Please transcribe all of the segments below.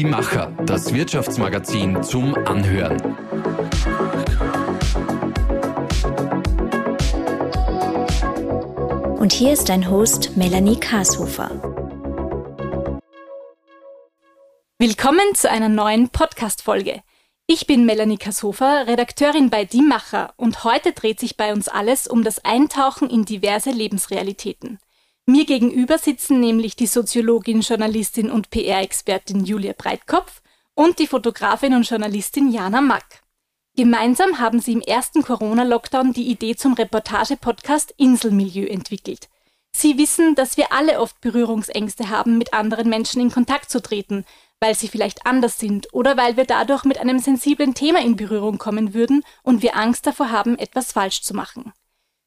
Die Macher, das Wirtschaftsmagazin zum Anhören. Und hier ist dein Host Melanie Kashofer. Willkommen zu einer neuen Podcast-Folge. Ich bin Melanie Kashofer, Redakteurin bei Die Macher und heute dreht sich bei uns alles um das Eintauchen in diverse Lebensrealitäten. Mir gegenüber sitzen nämlich die Soziologin, Journalistin und PR-Expertin Julia Breitkopf und die Fotografin und Journalistin Jana Mack. Gemeinsam haben sie im ersten Corona-Lockdown die Idee zum Reportage-Podcast Inselmilieu entwickelt. Sie wissen, dass wir alle oft Berührungsängste haben, mit anderen Menschen in Kontakt zu treten, weil sie vielleicht anders sind oder weil wir dadurch mit einem sensiblen Thema in Berührung kommen würden und wir Angst davor haben, etwas falsch zu machen.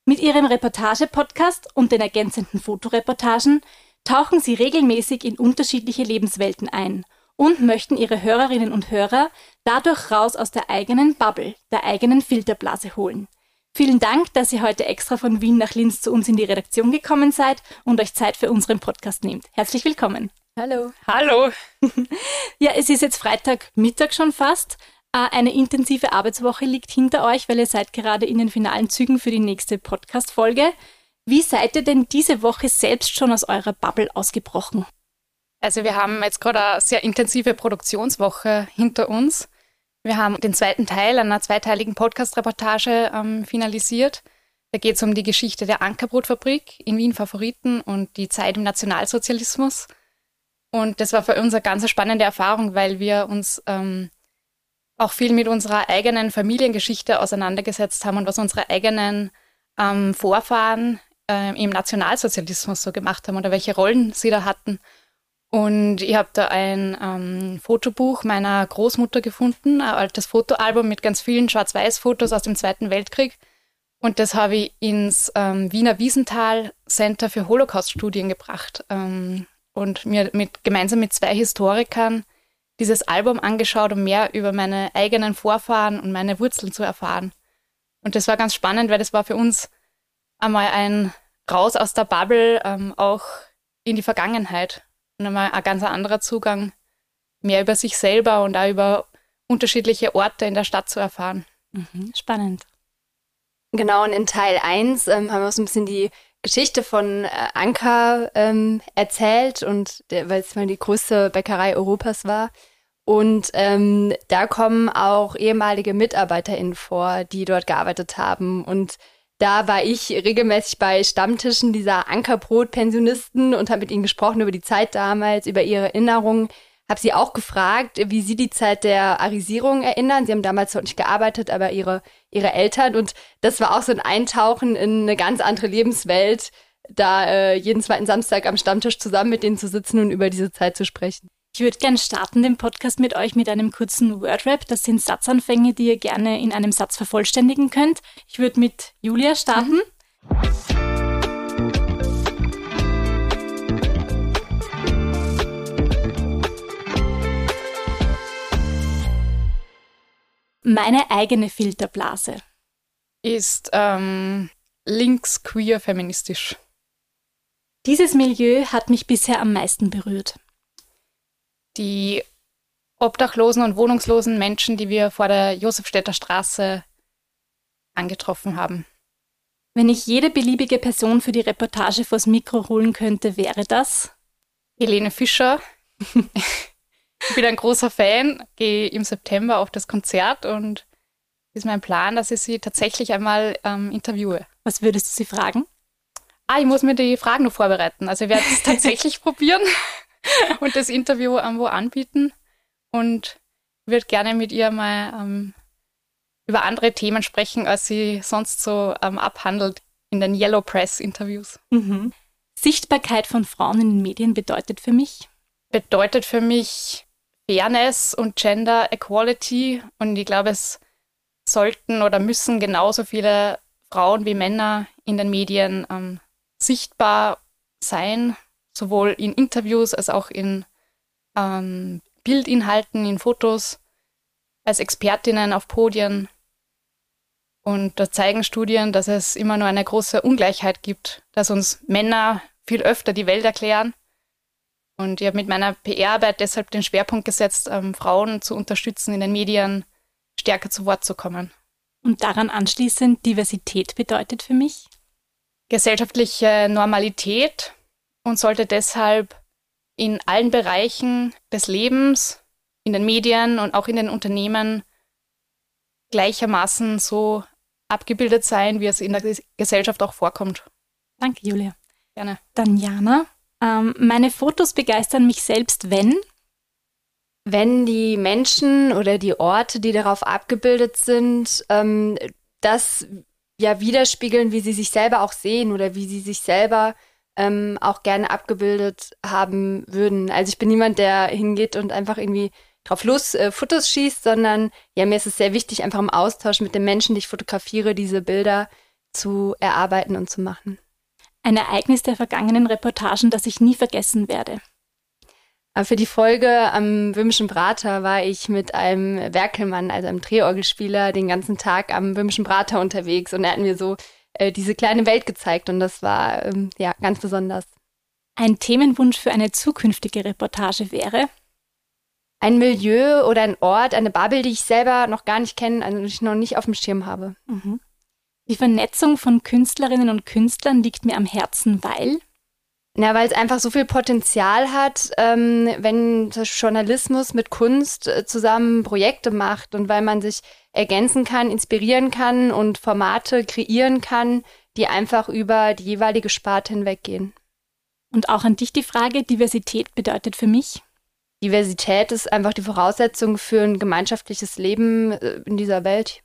Mit ihrem Reportage-Podcast und den ergänzenden Fotoreportagen tauchen sie regelmäßig in unterschiedliche Lebenswelten ein und möchten ihre Hörerinnen und Hörer dadurch raus aus der eigenen Bubble, der eigenen Filterblase holen. Vielen Dank, dass ihr heute extra von Wien nach Linz zu uns in die Redaktion gekommen seid und euch Zeit für unseren Podcast nehmt. Herzlich willkommen. Hallo. Hallo. ja, es ist jetzt Freitagmittag schon fast. Äh, eine intensive Arbeitswoche liegt hinter euch, weil ihr seid gerade in den finalen Zügen für die nächste Podcast-Folge. Wie seid ihr denn diese Woche selbst schon aus eurer Bubble ausgebrochen? Also wir haben jetzt gerade eine sehr intensive Produktionswoche hinter uns. Wir haben den zweiten Teil einer zweiteiligen Podcast-Reportage ähm, finalisiert. Da geht es um die Geschichte der Ankerbrotfabrik in Wien Favoriten und die Zeit im Nationalsozialismus. Und das war für uns eine ganz spannende Erfahrung, weil wir uns ähm, auch viel mit unserer eigenen Familiengeschichte auseinandergesetzt haben und was unsere eigenen ähm, Vorfahren äh, im Nationalsozialismus so gemacht haben oder welche Rollen sie da hatten. Und ich habe da ein ähm, Fotobuch meiner Großmutter gefunden, ein altes Fotoalbum mit ganz vielen Schwarz-Weiß-Fotos aus dem Zweiten Weltkrieg. Und das habe ich ins ähm, Wiener Wiesenthal Center für Holocaust-Studien gebracht. Ähm, und mir mit, gemeinsam mit zwei Historikern dieses Album angeschaut, um mehr über meine eigenen Vorfahren und meine Wurzeln zu erfahren. Und das war ganz spannend, weil das war für uns einmal ein Raus aus der Bubble, ähm, auch in die Vergangenheit. Und einmal ein ganz anderer Zugang, mehr über sich selber und auch über unterschiedliche Orte in der Stadt zu erfahren. Mhm, spannend. Genau, und in Teil 1 ähm, haben wir so ein bisschen die Geschichte von äh, Anker ähm, erzählt und weil es mal die größte Bäckerei Europas war. Und ähm, da kommen auch ehemalige MitarbeiterInnen vor, die dort gearbeitet haben. Und da war ich regelmäßig bei Stammtischen dieser Ankerbrot-Pensionisten und habe mit ihnen gesprochen über die Zeit damals, über ihre Erinnerungen. Habe sie auch gefragt, wie sie die Zeit der Arisierung erinnern. Sie haben damals dort nicht gearbeitet, aber ihre ihre Eltern. Und das war auch so ein Eintauchen in eine ganz andere Lebenswelt, da äh, jeden zweiten Samstag am Stammtisch zusammen mit denen zu sitzen und über diese Zeit zu sprechen. Ich würde gerne starten den Podcast mit euch mit einem kurzen Wordrap. Das sind Satzanfänge, die ihr gerne in einem Satz vervollständigen könnt. Ich würde mit Julia starten. Meine eigene Filterblase. Ist ähm, links queer feministisch. Dieses Milieu hat mich bisher am meisten berührt. Die obdachlosen und wohnungslosen Menschen, die wir vor der Josefstädter Straße angetroffen haben. Wenn ich jede beliebige Person für die Reportage vors Mikro holen könnte, wäre das? Helene Fischer. Ich bin ein großer Fan, gehe im September auf das Konzert und ist mein Plan, dass ich sie tatsächlich einmal ähm, interviewe. Was würdest du sie fragen? Ah, ich muss mir die Fragen noch vorbereiten. Also ich werde es tatsächlich probieren und das Interview irgendwo anbieten und würde gerne mit ihr mal ähm, über andere Themen sprechen, als sie sonst so ähm, abhandelt in den Yellow Press Interviews. Mhm. Sichtbarkeit von Frauen in den Medien bedeutet für mich? Bedeutet für mich Fairness und Gender Equality. Und ich glaube, es sollten oder müssen genauso viele Frauen wie Männer in den Medien ähm, sichtbar sein, sowohl in Interviews als auch in ähm, Bildinhalten, in Fotos, als Expertinnen auf Podien. Und da zeigen Studien, dass es immer nur eine große Ungleichheit gibt, dass uns Männer viel öfter die Welt erklären Und ich habe mit meiner PR-Arbeit deshalb den Schwerpunkt gesetzt, ähm, Frauen zu unterstützen, in den Medien stärker zu Wort zu kommen. Und daran anschließend, Diversität bedeutet für mich? Gesellschaftliche Normalität und sollte deshalb in allen Bereichen des Lebens, in den Medien und auch in den Unternehmen gleichermaßen so abgebildet sein, wie es in der Gesellschaft auch vorkommt. Danke, Julia. Gerne. Dann Jana. Ähm, meine Fotos begeistern mich selbst, wenn wenn die Menschen oder die Orte, die darauf abgebildet sind, ähm, das ja widerspiegeln, wie sie sich selber auch sehen oder wie sie sich selber ähm, auch gerne abgebildet haben würden. Also ich bin niemand, der hingeht und einfach irgendwie drauf los äh, Fotos schießt, sondern ja, mir ist es sehr wichtig, einfach im Austausch mit den Menschen, die ich fotografiere, diese Bilder zu erarbeiten und zu machen. Ein Ereignis der vergangenen Reportagen, das ich nie vergessen werde. Aber für die Folge am Wimischen Prater war ich mit einem Werkelmann, also einem Drehorgelspieler, den ganzen Tag am Wimischen Prater unterwegs und er hat mir so äh, diese kleine Welt gezeigt und das war ähm, ja ganz besonders. Ein Themenwunsch für eine zukünftige Reportage wäre? Ein Milieu oder ein Ort, eine Bubble, die ich selber noch gar nicht kenne, also die ich noch nicht auf dem Schirm habe. Mhm. Die Vernetzung von Künstlerinnen und Künstlern liegt mir am Herzen, weil ja, weil es einfach so viel Potenzial hat, ähm, wenn Journalismus mit Kunst äh, zusammen Projekte macht und weil man sich ergänzen kann, inspirieren kann und Formate kreieren kann, die einfach über die jeweilige Sparte hinweggehen. Und auch an dich die Frage, Diversität bedeutet für mich? Diversität ist einfach die Voraussetzung für ein gemeinschaftliches Leben äh, in dieser Welt.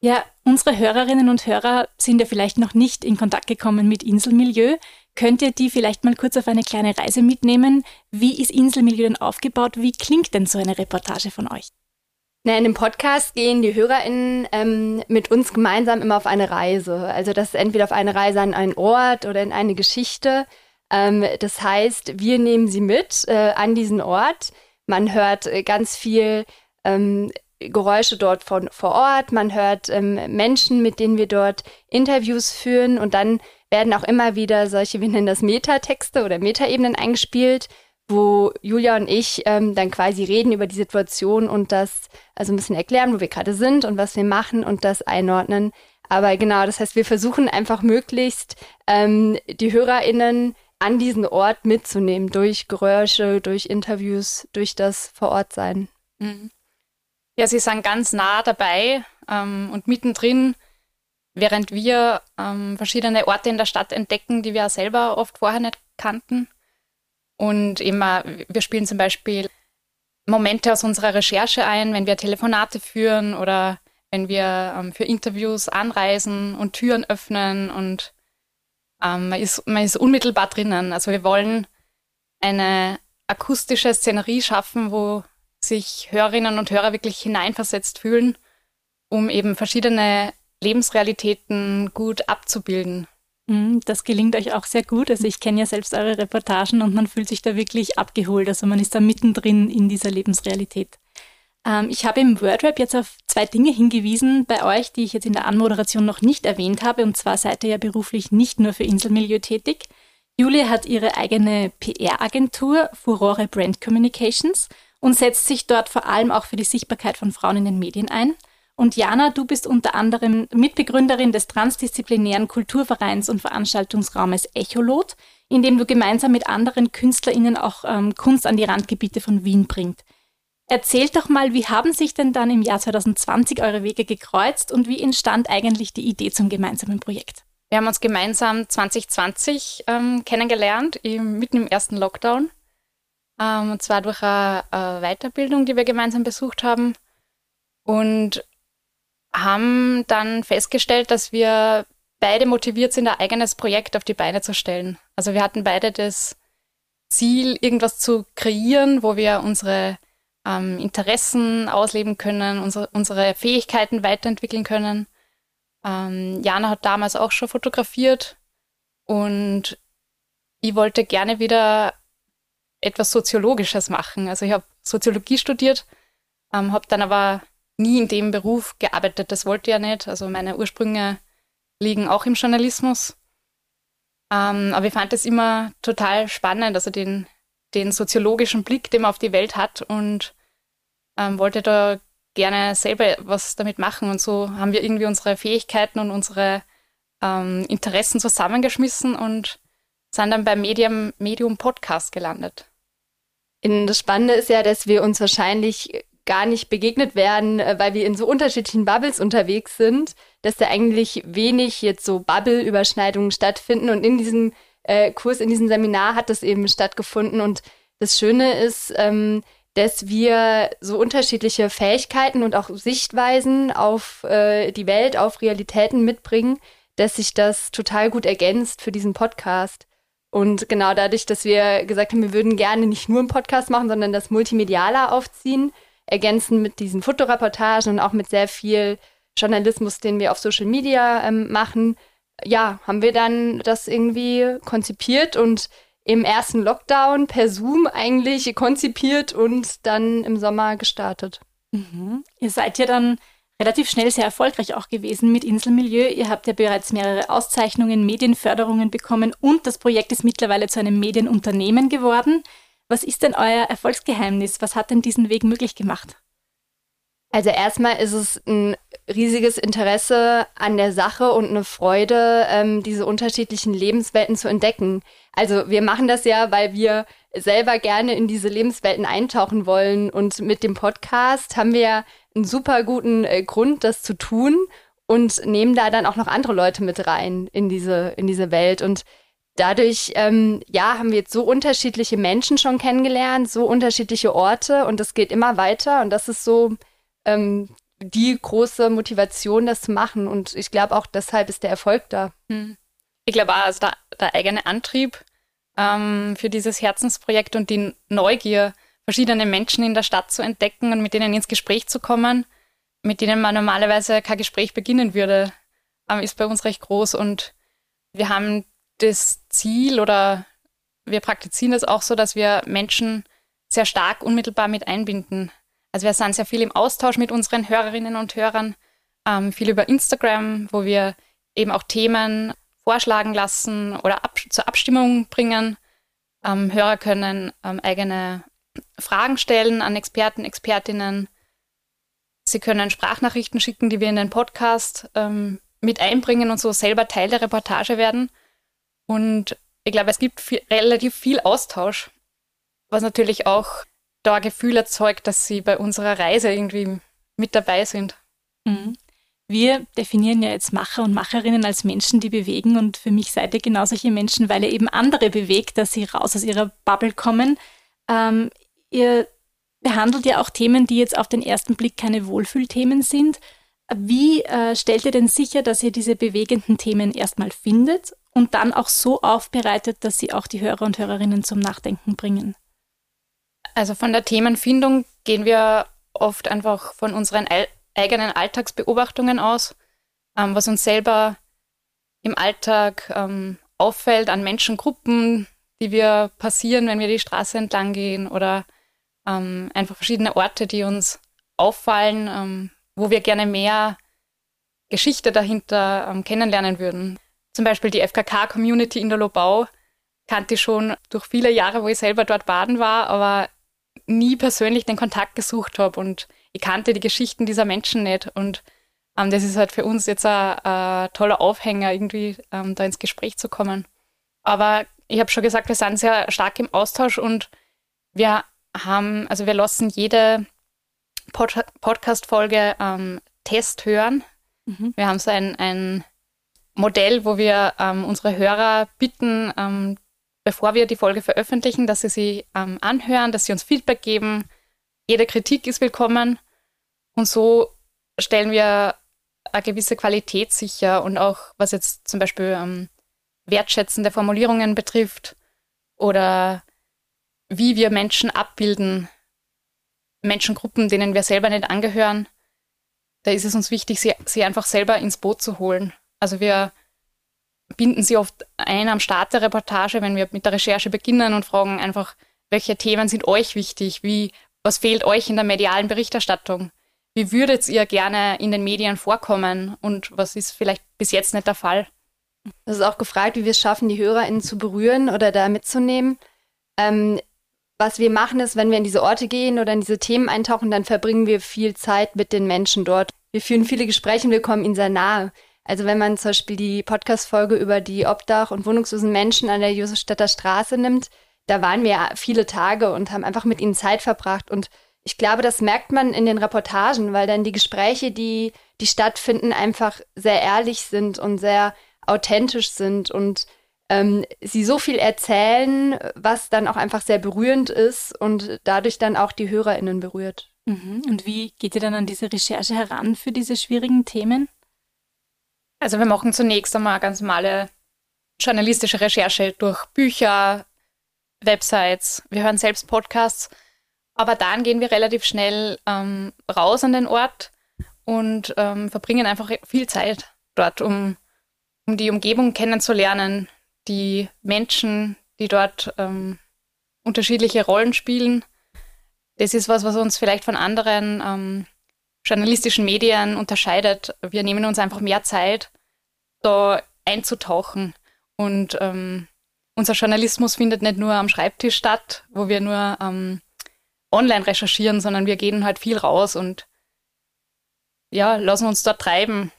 Ja, unsere Hörerinnen und Hörer sind ja vielleicht noch nicht in Kontakt gekommen mit Inselmilieu. Könnt ihr die vielleicht mal kurz auf eine kleine Reise mitnehmen? Wie ist Inselmilieu denn aufgebaut? Wie klingt denn so eine Reportage von euch? Na, in dem Podcast gehen die HörerInnen ähm, mit uns gemeinsam immer auf eine Reise. Also das ist entweder auf eine Reise an einen Ort oder in eine Geschichte. Ähm, das heißt, wir nehmen sie mit äh, an diesen Ort. Man hört äh, ganz viel ähm, Geräusche dort von, vor Ort, man hört ähm, Menschen, mit denen wir dort Interviews führen und dann werden auch immer wieder solche, wir nennen das Metatexte oder Metaebenen eingespielt, wo Julia und ich ähm, dann quasi reden über die Situation und das also ein bisschen erklären, wo wir gerade sind und was wir machen und das einordnen. Aber genau, das heißt, wir versuchen einfach möglichst ähm, die HörerInnen an diesen Ort mitzunehmen durch Geräusche, durch Interviews, durch das Vorortsein. Mhm. Ja, sie sind ganz nah dabei ähm, und mittendrin, während wir ähm, verschiedene Orte in der Stadt entdecken, die wir selber oft vorher nicht kannten. Und immer, wir spielen zum Beispiel Momente aus unserer Recherche ein, wenn wir Telefonate führen oder wenn wir ähm, für Interviews anreisen und Türen öffnen und ähm, man, ist, man ist unmittelbar drinnen. Also wir wollen eine akustische Szenerie schaffen, wo sich Hörerinnen und Hörer wirklich hineinversetzt fühlen, um eben verschiedene Lebensrealitäten gut abzubilden. Mhm, das gelingt euch auch sehr gut. Also ich kenne ja selbst eure Reportagen und man fühlt sich da wirklich abgeholt. Also man ist da mittendrin in dieser Lebensrealität. Ähm, ich habe im WordRap jetzt auf zwei Dinge hingewiesen bei euch, die ich jetzt in der Anmoderation noch nicht erwähnt habe. Und zwar seid ihr ja beruflich nicht nur für Inselmilieu tätig. Julia hat ihre eigene PR-Agentur Furore Brand Communications und setzt sich dort vor allem auch für die Sichtbarkeit von Frauen in den Medien ein. Und Jana, du bist unter anderem Mitbegründerin des transdisziplinären Kulturvereins und Veranstaltungsraumes Echolot, in dem du gemeinsam mit anderen KünstlerInnen auch ähm, Kunst an die Randgebiete von Wien bringt. Erzählt doch mal, wie haben sich denn dann im Jahr 2020 eure Wege gekreuzt und wie entstand eigentlich die Idee zum gemeinsamen Projekt? Wir haben uns gemeinsam 2020 ähm, kennengelernt, im, mitten im ersten Lockdown. Ähm, und zwar durch eine, eine Weiterbildung, die wir gemeinsam besucht haben. Und haben dann festgestellt, dass wir beide motiviert sind, ein eigenes Projekt auf die Beine zu stellen. Also wir hatten beide das Ziel, irgendwas zu kreieren, wo wir unsere ähm, Interessen ausleben können, unsere, unsere Fähigkeiten weiterentwickeln können. Ähm, Jana hat damals auch schon fotografiert und ich wollte gerne wieder etwas Soziologisches machen. Also ich habe Soziologie studiert, ähm, habe dann aber nie in dem Beruf gearbeitet. Das wollte ich ja nicht. Also meine Ursprünge liegen auch im Journalismus. Ähm, aber ich fand es immer total spannend, also den, den soziologischen Blick, den man auf die Welt hat und ähm, wollte da gerne selber was damit machen. Und so haben wir irgendwie unsere Fähigkeiten und unsere ähm, Interessen zusammengeschmissen und sind dann beim Medium, Medium Podcast gelandet. Das Spannende ist ja, dass wir uns wahrscheinlich gar nicht begegnet werden, äh, weil wir in so unterschiedlichen Bubbles unterwegs sind, dass da eigentlich wenig jetzt so Bubble-Überschneidungen stattfinden. Und in diesem äh, Kurs, in diesem Seminar hat das eben stattgefunden. Und das Schöne ist, ähm, dass wir so unterschiedliche Fähigkeiten und auch Sichtweisen auf äh, die Welt, auf Realitäten mitbringen, dass sich das total gut ergänzt für diesen Podcast. Und genau dadurch, dass wir gesagt haben, wir würden gerne nicht nur einen Podcast machen, sondern das multimedialer aufziehen, ergänzen mit diesen Fotoreportagen und auch mit sehr viel Journalismus, den wir auf Social Media ähm, machen, ja, haben wir dann das irgendwie konzipiert und im ersten Lockdown per Zoom eigentlich konzipiert und dann im Sommer gestartet. Mhm. Ihr seid ja dann relativ schnell sehr erfolgreich auch gewesen mit Inselmilieu. Ihr habt ja bereits mehrere Auszeichnungen, Medienförderungen bekommen und das Projekt ist mittlerweile zu einem Medienunternehmen geworden. Was ist denn euer Erfolgsgeheimnis? Was hat denn diesen Weg möglich gemacht? Also erstmal ist es ein riesiges Interesse an der Sache und eine Freude, ähm, diese unterschiedlichen Lebenswelten zu entdecken. Also wir machen das ja, weil wir selber gerne in diese Lebenswelten eintauchen wollen. Und mit dem Podcast haben wir einen super guten äh, Grund, das zu tun und nehmen da dann auch noch andere Leute mit rein in diese, in diese Welt. Und dadurch, ähm, ja, haben wir jetzt so unterschiedliche Menschen schon kennengelernt, so unterschiedliche Orte und das geht immer weiter und das ist so ähm, die große Motivation, das zu machen und ich glaube auch deshalb ist der Erfolg da. Hm. Ich glaube auch, also der, der eigene Antrieb ähm, für dieses Herzensprojekt und die Neugier, verschiedene Menschen in der Stadt zu entdecken und mit denen ins Gespräch zu kommen, mit denen man normalerweise kein Gespräch beginnen würde, ähm, ist bei uns recht groß und wir haben das Ziel oder wir praktizieren es auch so, dass wir Menschen sehr stark unmittelbar mit einbinden. Also wir sind sehr viel im Austausch mit unseren Hörerinnen und Hörern, ähm, viel über Instagram, wo wir eben auch Themen vorschlagen lassen oder ab zur Abstimmung bringen. Ähm, Hörer können ähm, eigene Fragen stellen an Experten, Expertinnen. Sie können Sprachnachrichten schicken, die wir in den Podcast ähm, mit einbringen und so selber Teil der Reportage werden. Und ich glaube, es gibt viel, relativ viel Austausch, was natürlich auch da Gefühl erzeugt, dass sie bei unserer Reise irgendwie mit dabei sind. Mhm. Wir definieren ja jetzt Macher und Macherinnen als Menschen, die bewegen. Und für mich seid ihr genau solche Menschen, weil ihr eben andere bewegt, dass sie raus aus ihrer Bubble kommen. Ähm, ihr behandelt ja auch Themen, die jetzt auf den ersten Blick keine Wohlfühlthemen sind. Wie äh, stellt ihr denn sicher, dass ihr diese bewegenden Themen erstmal findet und dann auch so aufbereitet, dass sie auch die Hörer und Hörerinnen zum Nachdenken bringen? Also von der Themenfindung gehen wir oft einfach von unseren eigenen Alltagsbeobachtungen aus, ähm, was uns selber im Alltag ähm, auffällt an Menschengruppen, die wir passieren, wenn wir die Straße entlang gehen oder ähm, einfach verschiedene Orte, die uns auffallen, ähm, wo wir gerne mehr Geschichte dahinter ähm, kennenlernen würden. Zum Beispiel die FKK-Community in der Lobau kannte ich schon durch viele Jahre, wo ich selber dort baden war, aber nie persönlich den Kontakt gesucht habe und ich kannte die Geschichten dieser Menschen nicht. Und ähm, das ist halt für uns jetzt ein, ein toller Aufhänger, irgendwie ähm, da ins Gespräch zu kommen. Aber ich habe schon gesagt, wir sind sehr stark im Austausch und wir haben, also wir lassen jede Pod Podcast-Folge ähm, Test hören. Mhm. Wir haben so ein, ein Modell, wo wir ähm, unsere Hörer bitten, ähm, bevor wir die Folge veröffentlichen, dass sie sie ähm, anhören, dass sie uns Feedback geben. Jede Kritik ist willkommen. Und so stellen wir eine gewisse Qualität sicher und auch was jetzt zum Beispiel ähm, wertschätzende Formulierungen betrifft oder wie wir Menschen abbilden, Menschengruppen, denen wir selber nicht angehören, da ist es uns wichtig, sie, sie einfach selber ins Boot zu holen. Also wir binden sie oft ein am Start der Reportage, wenn wir mit der Recherche beginnen und fragen einfach, welche Themen sind euch wichtig? Wie, was fehlt euch in der medialen Berichterstattung? Wie würdet ihr gerne in den Medien vorkommen und was ist vielleicht bis jetzt nicht der Fall? Das ist auch gefragt, wie wir es schaffen, die HörerInnen zu berühren oder da mitzunehmen. Ähm, was wir machen ist, wenn wir in diese Orte gehen oder in diese Themen eintauchen, dann verbringen wir viel Zeit mit den Menschen dort. Wir führen viele Gespräche und wir kommen ihnen sehr nahe. Also wenn man zum Beispiel die Podcast-Folge über die Obdach- und wohnungslosen Menschen an der Josefstädter Straße nimmt, da waren wir viele Tage und haben einfach mit ihnen Zeit verbracht. Und ich glaube, das merkt man in den Reportagen, weil dann die Gespräche, die, die stattfinden, einfach sehr ehrlich sind und sehr authentisch sind und ähm, sie so viel erzählen, was dann auch einfach sehr berührend ist und dadurch dann auch die HörerInnen berührt. Mhm. Und wie geht ihr dann an diese Recherche heran für diese schwierigen Themen? Also wir machen zunächst einmal eine ganz normale journalistische Recherche durch Bücher, Websites, wir hören selbst Podcasts, aber dann gehen wir relativ schnell ähm, raus an den Ort und ähm, verbringen einfach viel Zeit dort, um, um die Umgebung kennenzulernen, die Menschen, die dort ähm, unterschiedliche Rollen spielen. Das ist was, was uns vielleicht von anderen ähm, journalistischen Medien unterscheidet. Wir nehmen uns einfach mehr Zeit, da einzutauchen. Und ähm, unser Journalismus findet nicht nur am Schreibtisch statt, wo wir nur ähm, online recherchieren, sondern wir gehen halt viel raus und ja, lassen uns dort treiben.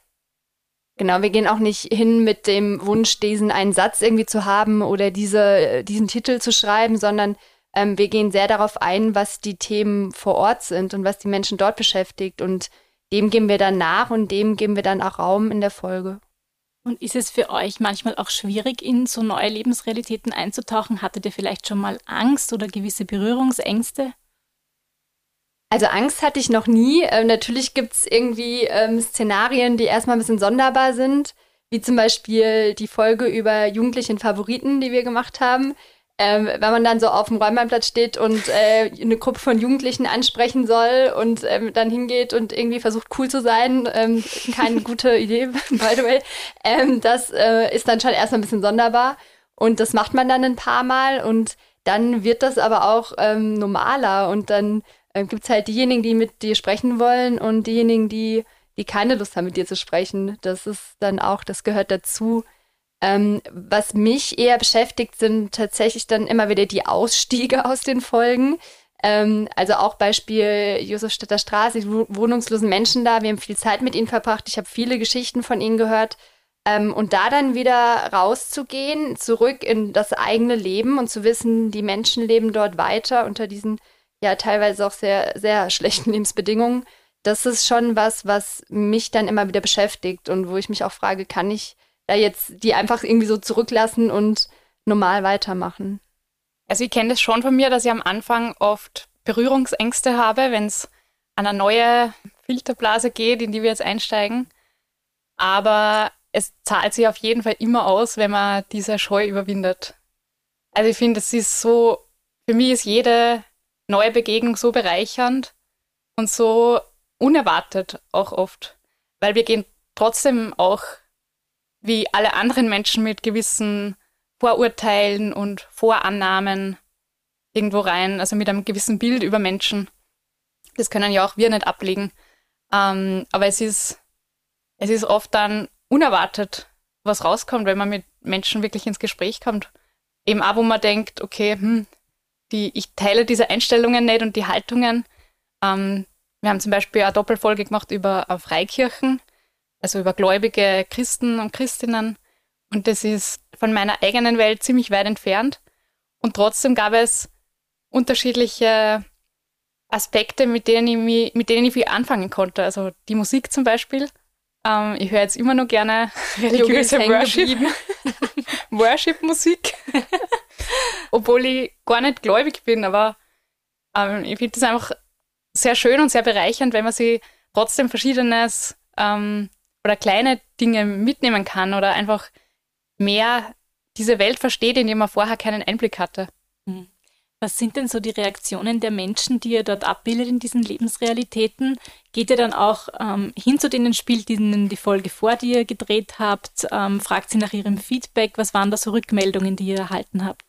Genau, wir gehen auch nicht hin mit dem Wunsch, diesen einen Satz irgendwie zu haben oder diese, diesen Titel zu schreiben, sondern ähm, wir gehen sehr darauf ein, was die Themen vor Ort sind und was die Menschen dort beschäftigt. Und dem geben wir dann nach und dem geben wir dann auch Raum in der Folge. Und ist es für euch manchmal auch schwierig, in so neue Lebensrealitäten einzutauchen? Hattet ihr vielleicht schon mal Angst oder gewisse Berührungsängste? Also Angst hatte ich noch nie. Ähm, natürlich gibt es irgendwie ähm, Szenarien, die erstmal ein bisschen sonderbar sind, wie zum Beispiel die Folge über jugendlichen Favoriten, die wir gemacht haben ähm, wenn man dann so auf dem Räumeinplatz steht und äh, eine Gruppe von Jugendlichen ansprechen soll und ähm, dann hingeht und irgendwie versucht cool zu sein, ähm, keine gute Idee, by the way, ähm, das äh, ist dann schon erstmal ein bisschen sonderbar und das macht man dann ein paar Mal und dann wird das aber auch ähm, normaler und dann äh, gibt es halt diejenigen, die mit dir sprechen wollen und diejenigen, die, die keine Lust haben, mit dir zu sprechen. Das ist dann auch, das gehört dazu. Ähm, was mich eher beschäftigt, sind tatsächlich dann immer wieder die Ausstiege aus den Folgen. Ähm, also auch Beispiel Josefstädter Straße, die wohnungslosen Menschen da. Wir haben viel Zeit mit ihnen verbracht. Ich habe viele Geschichten von ihnen gehört. Ähm, und da dann wieder rauszugehen, zurück in das eigene Leben und zu wissen, die Menschen leben dort weiter unter diesen ja teilweise auch sehr, sehr schlechten Lebensbedingungen. Das ist schon was, was mich dann immer wieder beschäftigt und wo ich mich auch frage, kann ich da jetzt die einfach irgendwie so zurücklassen und normal weitermachen. Also ich kenne das schon von mir, dass ich am Anfang oft Berührungsängste habe, wenn es an eine neue Filterblase geht, in die wir jetzt einsteigen. Aber es zahlt sich auf jeden Fall immer aus, wenn man diese Scheu überwindet. Also ich finde, es ist so, für mich ist jede neue Begegnung so bereichernd und so unerwartet auch oft, weil wir gehen trotzdem auch wie alle anderen Menschen mit gewissen Vorurteilen und Vorannahmen irgendwo rein, also mit einem gewissen Bild über Menschen. Das können ja auch wir nicht ablegen. Ähm, aber es ist, es ist oft dann unerwartet, was rauskommt, wenn man mit Menschen wirklich ins Gespräch kommt. Eben auch, wo man denkt, okay, hm, die, ich teile diese Einstellungen nicht und die Haltungen. Ähm, wir haben zum Beispiel eine Doppelfolge gemacht über äh, Freikirchen also über gläubige Christen und Christinnen. Und das ist von meiner eigenen Welt ziemlich weit entfernt. Und trotzdem gab es unterschiedliche Aspekte, mit denen ich, mich, mit denen ich viel anfangen konnte. Also die Musik zum Beispiel. Ähm, ich höre jetzt immer noch gerne religiöse Worship. Obwohl ich gar nicht gläubig bin, aber ähm, ich finde das einfach sehr schön und sehr bereichernd, wenn man sich trotzdem Verschiedenes ähm, oder kleine Dinge mitnehmen kann oder einfach mehr diese Welt versteht, in die man vorher keinen Einblick hatte. Hm. Was sind denn so die Reaktionen der Menschen, die ihr dort abbildet in diesen Lebensrealitäten? Geht ihr dann auch ähm, hin zu denen, spielt ihnen die Folge vor, die ihr gedreht habt? Ähm, fragt sie nach ihrem Feedback? Was waren da so Rückmeldungen, die ihr erhalten habt?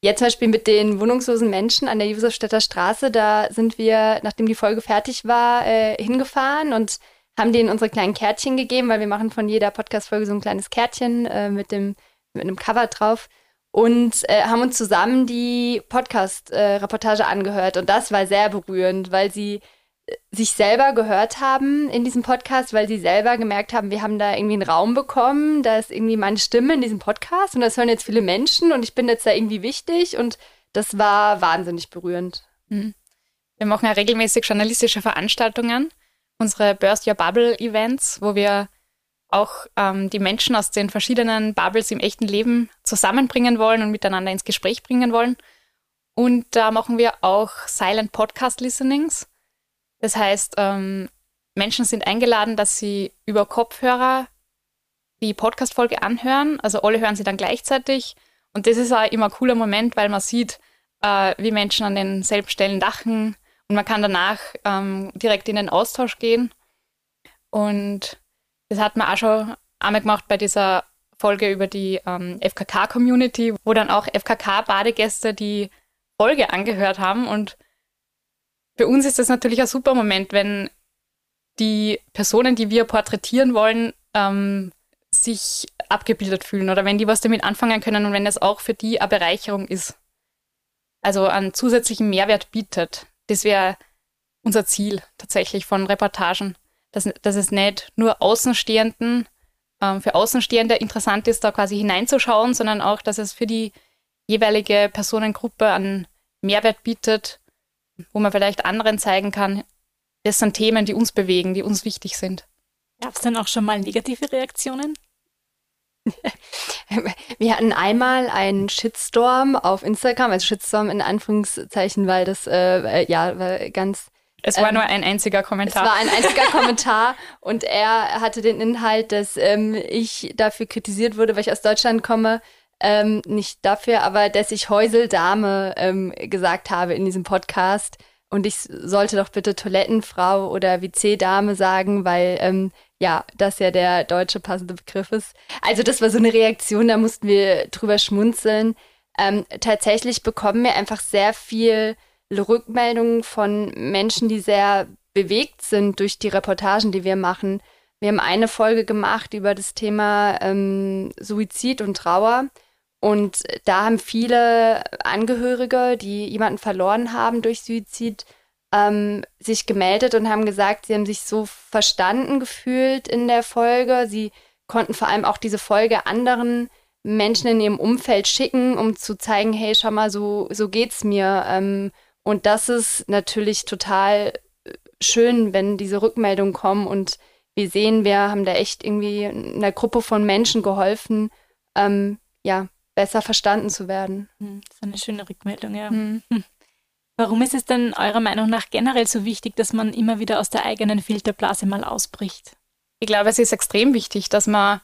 Jetzt zum Beispiel mit den wohnungslosen Menschen an der Josefstädter Straße, da sind wir, nachdem die Folge fertig war, äh, hingefahren und haben denen unsere kleinen Kärtchen gegeben, weil wir machen von jeder Podcast-Folge so ein kleines Kärtchen äh, mit, dem, mit einem Cover drauf und äh, haben uns zusammen die Podcast-Reportage angehört. Und das war sehr berührend, weil sie äh, sich selber gehört haben in diesem Podcast, weil sie selber gemerkt haben, wir haben da irgendwie einen Raum bekommen, da ist irgendwie meine Stimme in diesem Podcast und das hören jetzt viele Menschen und ich bin jetzt da irgendwie wichtig und das war wahnsinnig berührend. Mhm. Wir machen ja regelmäßig journalistische Veranstaltungen, unsere Burst Your Bubble Events, wo wir auch ähm, die Menschen aus den verschiedenen Bubbles im echten Leben zusammenbringen wollen und miteinander ins Gespräch bringen wollen. Und da machen wir auch Silent Podcast Listenings. Das heißt, ähm, Menschen sind eingeladen, dass sie über Kopfhörer die Podcast-Folge anhören. Also alle hören sie dann gleichzeitig. Und das ist auch immer ein cooler Moment, weil man sieht, äh, wie Menschen an denselben Stellen lachen. Und man kann danach ähm, direkt in den Austausch gehen. Und das hat man auch schon einmal gemacht bei dieser Folge über die ähm, FKK-Community, wo dann auch FKK-Badegäste die Folge angehört haben. Und für uns ist das natürlich ein super Moment, wenn die Personen, die wir porträtieren wollen, ähm, sich abgebildet fühlen oder wenn die was damit anfangen können und wenn es auch für die eine Bereicherung ist. Also einen zusätzlichen Mehrwert bietet. Das wäre unser Ziel tatsächlich von Reportagen dass, dass es nicht nur Außenstehenden, ähm, für Außenstehende interessant ist, da quasi hineinzuschauen, sondern auch, dass es für die jeweilige Personengruppe einen Mehrwert bietet, wo man vielleicht anderen zeigen kann, das sind Themen, die uns bewegen, die uns wichtig sind. Gab es denn auch schon mal negative Reaktionen? Wir hatten einmal einen Shitstorm auf Instagram, also Shitstorm in Anführungszeichen, weil das äh, ja war ganz es war ähm, nur ein einziger Kommentar. Es war ein einziger Kommentar und er hatte den Inhalt, dass ähm, ich dafür kritisiert wurde, weil ich aus Deutschland komme. Ähm, nicht dafür, aber dass ich Häuseldame ähm, gesagt habe in diesem Podcast. Und ich sollte doch bitte Toilettenfrau oder WC-Dame sagen, weil ähm, ja, das ja der deutsche passende Begriff ist. Also das war so eine Reaktion, da mussten wir drüber schmunzeln. Ähm, tatsächlich bekommen wir einfach sehr viel Rückmeldungen von Menschen, die sehr bewegt sind durch die Reportagen, die wir machen. Wir haben eine Folge gemacht über das Thema ähm, Suizid und Trauer. Und da haben viele Angehörige, die jemanden verloren haben durch Suizid, ähm, sich gemeldet und haben gesagt, sie haben sich so verstanden gefühlt in der Folge. Sie konnten vor allem auch diese Folge anderen Menschen in ihrem Umfeld schicken, um zu zeigen, hey, schau mal, so, so geht's mir. Ähm, und das ist natürlich total äh, schön, wenn diese Rückmeldungen kommen und wir sehen, wir haben da echt irgendwie einer Gruppe von Menschen geholfen, ähm, ja, besser verstanden zu werden. Hm, das ist eine schöne Rückmeldung, ja. Mhm. Warum ist es denn eurer Meinung nach generell so wichtig, dass man immer wieder aus der eigenen Filterblase mal ausbricht? Ich glaube, es ist extrem wichtig, dass man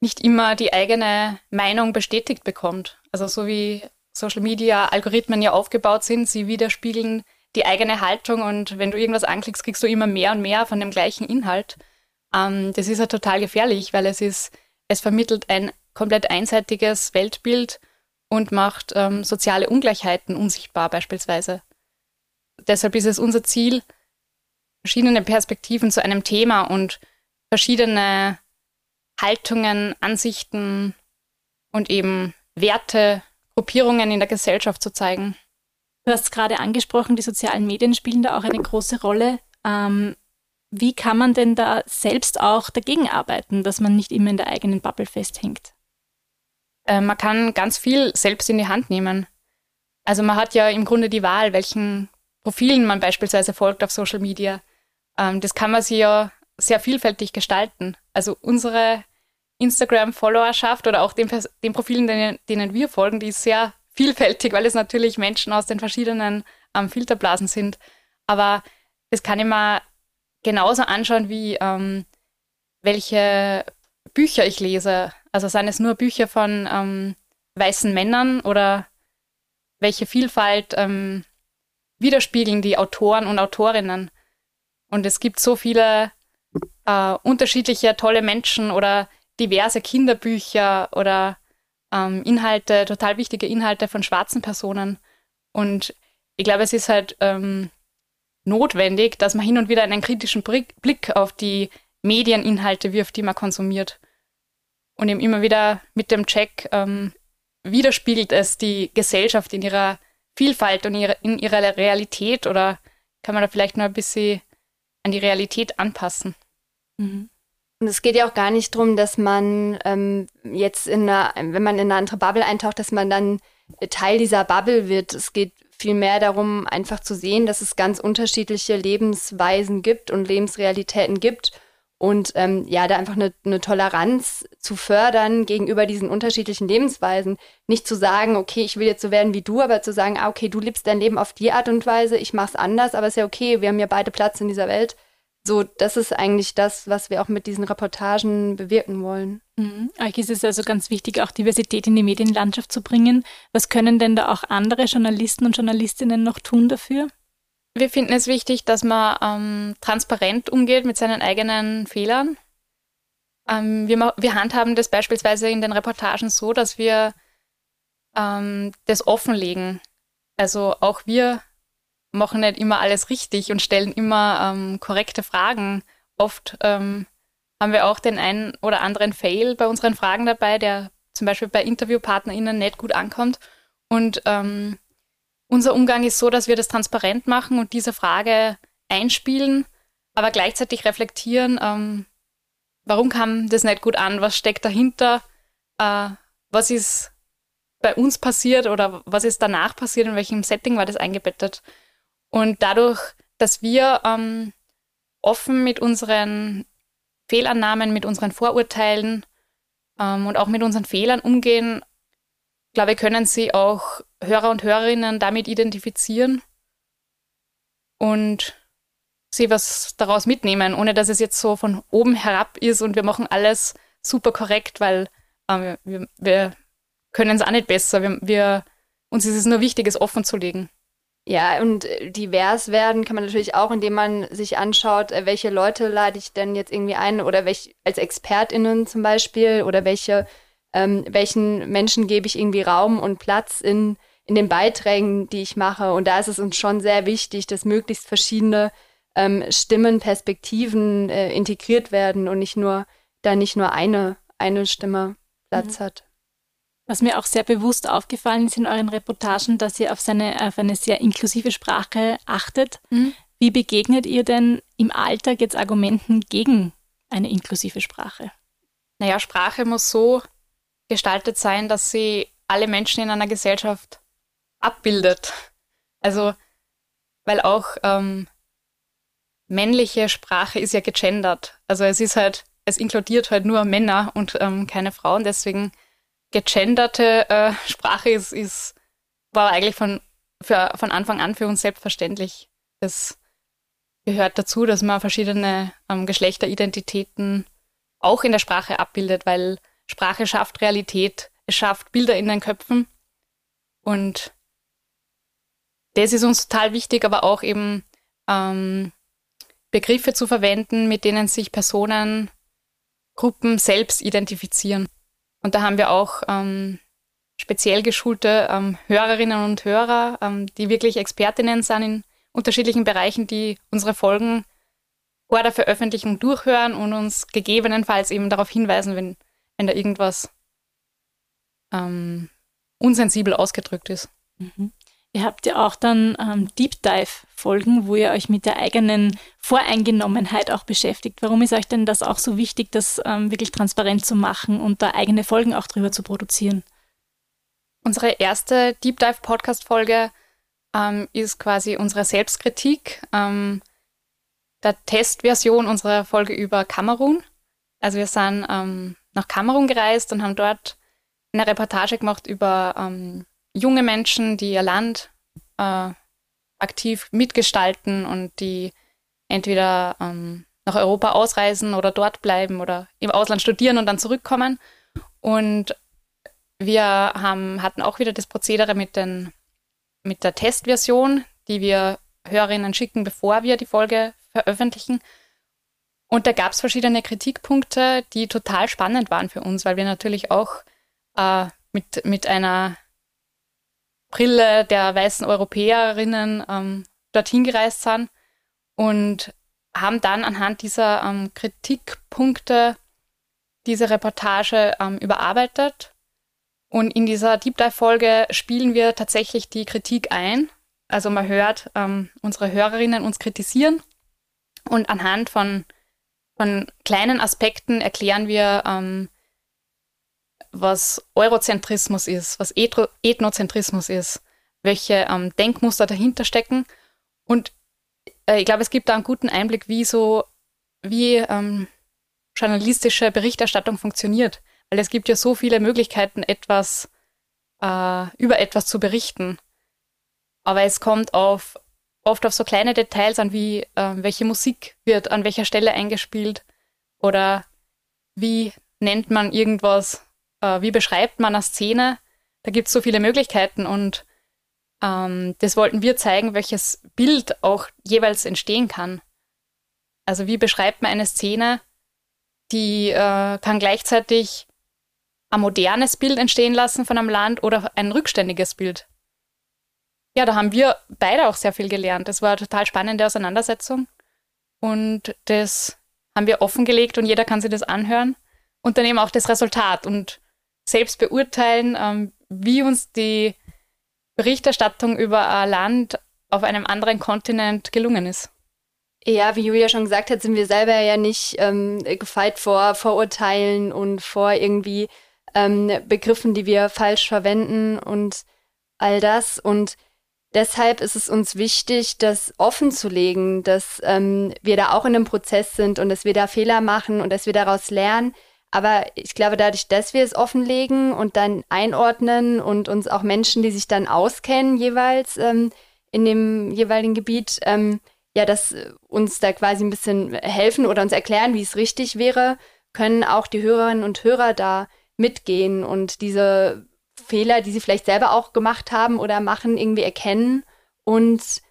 nicht immer die eigene Meinung bestätigt bekommt. Also so wie Social Media Algorithmen ja aufgebaut sind. Sie widerspiegeln die eigene Haltung und wenn du irgendwas anklickst, kriegst du immer mehr und mehr von dem gleichen Inhalt. Ähm, das ist ja total gefährlich, weil es ist, es vermittelt ein komplett einseitiges Weltbild und macht ähm, soziale Ungleichheiten unsichtbar beispielsweise. Deshalb ist es unser Ziel, verschiedene Perspektiven zu einem Thema und verschiedene Haltungen, Ansichten und eben Werte Gruppierungen in der Gesellschaft zu zeigen. Du hast gerade angesprochen, die sozialen Medien spielen da auch eine große Rolle. Ähm, wie kann man denn da selbst auch dagegen arbeiten, dass man nicht immer in der eigenen Bubble festhängt? Äh, man kann ganz viel selbst in die Hand nehmen. Also man hat ja im Grunde die Wahl, welchen Profilen man beispielsweise folgt auf Social Media. Ähm, das kann man sich ja sehr vielfältig gestalten. Also unsere Instagram-Followerschaft oder auch den, den Profilen, denen, denen, wir folgen, die ist sehr vielfältig, weil es natürlich Menschen aus den verschiedenen ähm, Filterblasen sind. Aber das kann ich mir genauso anschauen, wie ähm, welche Bücher ich lese. Also seien es nur Bücher von ähm, weißen Männern oder welche Vielfalt ähm, widerspiegeln die Autoren und Autorinnen. Und es gibt so viele äh, unterschiedliche tolle Menschen oder diverse Kinderbücher oder ähm, Inhalte, total wichtige Inhalte von schwarzen Personen. Und ich glaube, es ist halt ähm, notwendig, dass man hin und wieder einen kritischen Blick auf die Medieninhalte wirft, die man konsumiert. Und eben immer wieder mit dem Check ähm, widerspiegelt es die Gesellschaft in ihrer Vielfalt und ihre, in ihrer Realität oder kann man da vielleicht noch ein bisschen an die Realität anpassen? Mhm. Und es geht ja auch gar nicht darum, dass man ähm, jetzt in einer, wenn man in eine andere Bubble eintaucht, dass man dann Teil dieser Bubble wird. Es geht vielmehr darum, einfach zu sehen, dass es ganz unterschiedliche Lebensweisen gibt und Lebensrealitäten gibt. Und ähm, ja, da einfach eine, eine Toleranz zu fördern gegenüber diesen unterschiedlichen Lebensweisen. Nicht zu sagen, okay, ich will jetzt so werden wie du, aber zu sagen, ah, okay, du lebst dein Leben auf die Art und Weise, ich mach's anders, aber ist ja okay, wir haben ja beide Platz in dieser Welt. So, das ist eigentlich das, was wir auch mit diesen Reportagen bewirken wollen. Mhm. Euch ist es also ganz wichtig, auch Diversität in die Medienlandschaft zu bringen. Was können denn da auch andere Journalisten und Journalistinnen noch tun dafür? Wir finden es wichtig, dass man ähm, transparent umgeht mit seinen eigenen Fehlern. Ähm, wir, wir, handhaben das beispielsweise in den Reportagen so, dass wir ähm, das offenlegen. Also auch wir machen nicht immer alles richtig und stellen immer ähm, korrekte Fragen. Oft ähm, haben wir auch den einen oder anderen Fail bei unseren Fragen dabei, der zum Beispiel bei InterviewpartnerInnen nicht gut ankommt. Und ähm, unser Umgang ist so, dass wir das transparent machen und diese Frage einspielen, aber gleichzeitig reflektieren, ähm, warum kam das nicht gut an, was steckt dahinter, äh, was ist bei uns passiert oder was ist danach passiert, in welchem Setting war das eingebettet. Und dadurch, dass wir ähm, offen mit unseren Fehlannahmen, mit unseren Vorurteilen ähm, und auch mit unseren Fehlern umgehen, glaube ich, können sie auch Hörer und Hörerinnen damit identifizieren und sie was daraus mitnehmen, ohne dass es jetzt so von oben herab ist und wir machen alles super korrekt, weil äh, wir, wir können es auch nicht besser. Wir, wir, uns ist es nur wichtig, es offen zu legen. Ja, und äh, divers werden kann man natürlich auch, indem man sich anschaut, äh, welche Leute lade ich denn jetzt irgendwie ein oder welche als ExpertInnen zum Beispiel oder welche, ähm, welchen Menschen gebe ich irgendwie Raum und Platz in, in den Beiträgen, die ich mache. Und da ist es uns schon sehr wichtig, dass möglichst verschiedene ähm, Stimmen, Perspektiven äh, integriert werden und nicht nur, da nicht nur eine, eine Stimme Platz mhm. hat. Was mir auch sehr bewusst aufgefallen ist in euren Reportagen, dass ihr auf, seine, auf eine sehr inklusive Sprache achtet. Mhm. Wie begegnet ihr denn im Alltag jetzt Argumenten gegen eine inklusive Sprache? Naja, Sprache muss so gestaltet sein, dass sie alle Menschen in einer Gesellschaft abbildet. Also, weil auch ähm, männliche Sprache ist ja gegendert. Also es ist halt, es inkludiert halt nur Männer und ähm, keine Frauen. Deswegen gegenderte äh, Sprache ist, ist, war eigentlich von, für, von Anfang an für uns selbstverständlich. Das gehört dazu, dass man verschiedene ähm, Geschlechteridentitäten auch in der Sprache abbildet, weil Sprache schafft Realität, es schafft Bilder in den Köpfen und das ist uns total wichtig, aber auch eben ähm, Begriffe zu verwenden, mit denen sich Personen, Gruppen selbst identifizieren. Und da haben wir auch ähm, speziell geschulte ähm, Hörerinnen und Hörer, ähm, die wirklich Expertinnen sind in unterschiedlichen Bereichen, die unsere Folgen vor der Veröffentlichung durchhören und uns gegebenenfalls eben darauf hinweisen, wenn, wenn da irgendwas ähm, unsensibel ausgedrückt ist. Mhm. Ihr habt ja auch dann ähm, Deep Dive-Folgen, wo ihr euch mit der eigenen Voreingenommenheit auch beschäftigt. Warum ist euch denn das auch so wichtig, das ähm, wirklich transparent zu machen und da eigene Folgen auch drüber zu produzieren? Unsere erste Deep Dive Podcast-Folge ähm, ist quasi unsere Selbstkritik ähm, der Testversion unserer Folge über Kamerun. Also wir sind ähm, nach Kamerun gereist und haben dort eine Reportage gemacht über ähm, junge Menschen, die ihr Land äh, aktiv mitgestalten und die entweder ähm, nach Europa ausreisen oder dort bleiben oder im Ausland studieren und dann zurückkommen. Und wir haben, hatten auch wieder das Prozedere mit, den, mit der Testversion, die wir Hörerinnen schicken, bevor wir die Folge veröffentlichen. Und da gab es verschiedene Kritikpunkte, die total spannend waren für uns, weil wir natürlich auch äh, mit, mit einer Brille der weißen Europäerinnen ähm, dorthin gereist sind und haben dann anhand dieser ähm, Kritikpunkte diese Reportage ähm, überarbeitet. Und in dieser Deep Dive-Folge spielen wir tatsächlich die Kritik ein. Also man hört ähm, unsere Hörerinnen uns kritisieren und anhand von, von kleinen Aspekten erklären wir, ähm, was Eurozentrismus ist, was Ethnozentrismus ist, welche ähm, Denkmuster dahinter stecken. Und äh, ich glaube, es gibt da einen guten Einblick, wie so, wie ähm, journalistische Berichterstattung funktioniert. Weil es gibt ja so viele Möglichkeiten, etwas äh, über etwas zu berichten. Aber es kommt auf oft auf so kleine Details an, wie äh, welche Musik wird an welcher Stelle eingespielt oder wie nennt man irgendwas, äh, wie beschreibt man eine Szene. Da gibt es so viele Möglichkeiten und ähm, das wollten wir zeigen, welches Bild auch jeweils entstehen kann. Also wie beschreibt man eine Szene, die äh, kann gleichzeitig ein modernes Bild entstehen lassen von einem Land oder ein rückständiges Bild. Ja, da haben wir beide auch sehr viel gelernt. Das war eine total spannende Auseinandersetzung. Und das haben wir offengelegt und jeder kann sich das anhören und dann eben auch das Resultat und selbst beurteilen, ähm, wie uns die Berichterstattung über ein Land auf einem anderen Kontinent gelungen ist. Ja, wie Julia schon gesagt hat, sind wir selber ja nicht ähm, gefeit vor Vorurteilen und vor irgendwie ähm, Begriffen, die wir falsch verwenden und all das. Und deshalb ist es uns wichtig, das offen zu legen, dass ähm, wir da auch in einem Prozess sind und dass wir da Fehler machen und dass wir daraus lernen. Aber ich glaube, dadurch, dass wir es offenlegen und dann einordnen und uns auch Menschen, die sich dann auskennen, jeweils ähm, in dem jeweiligen Gebiet, ähm, ja, dass uns da quasi ein bisschen helfen oder uns erklären, wie es richtig wäre, können auch die Hörerinnen und Hörer da mitgehen und diese Fehler, die sie vielleicht selber auch gemacht haben oder machen, irgendwie erkennen und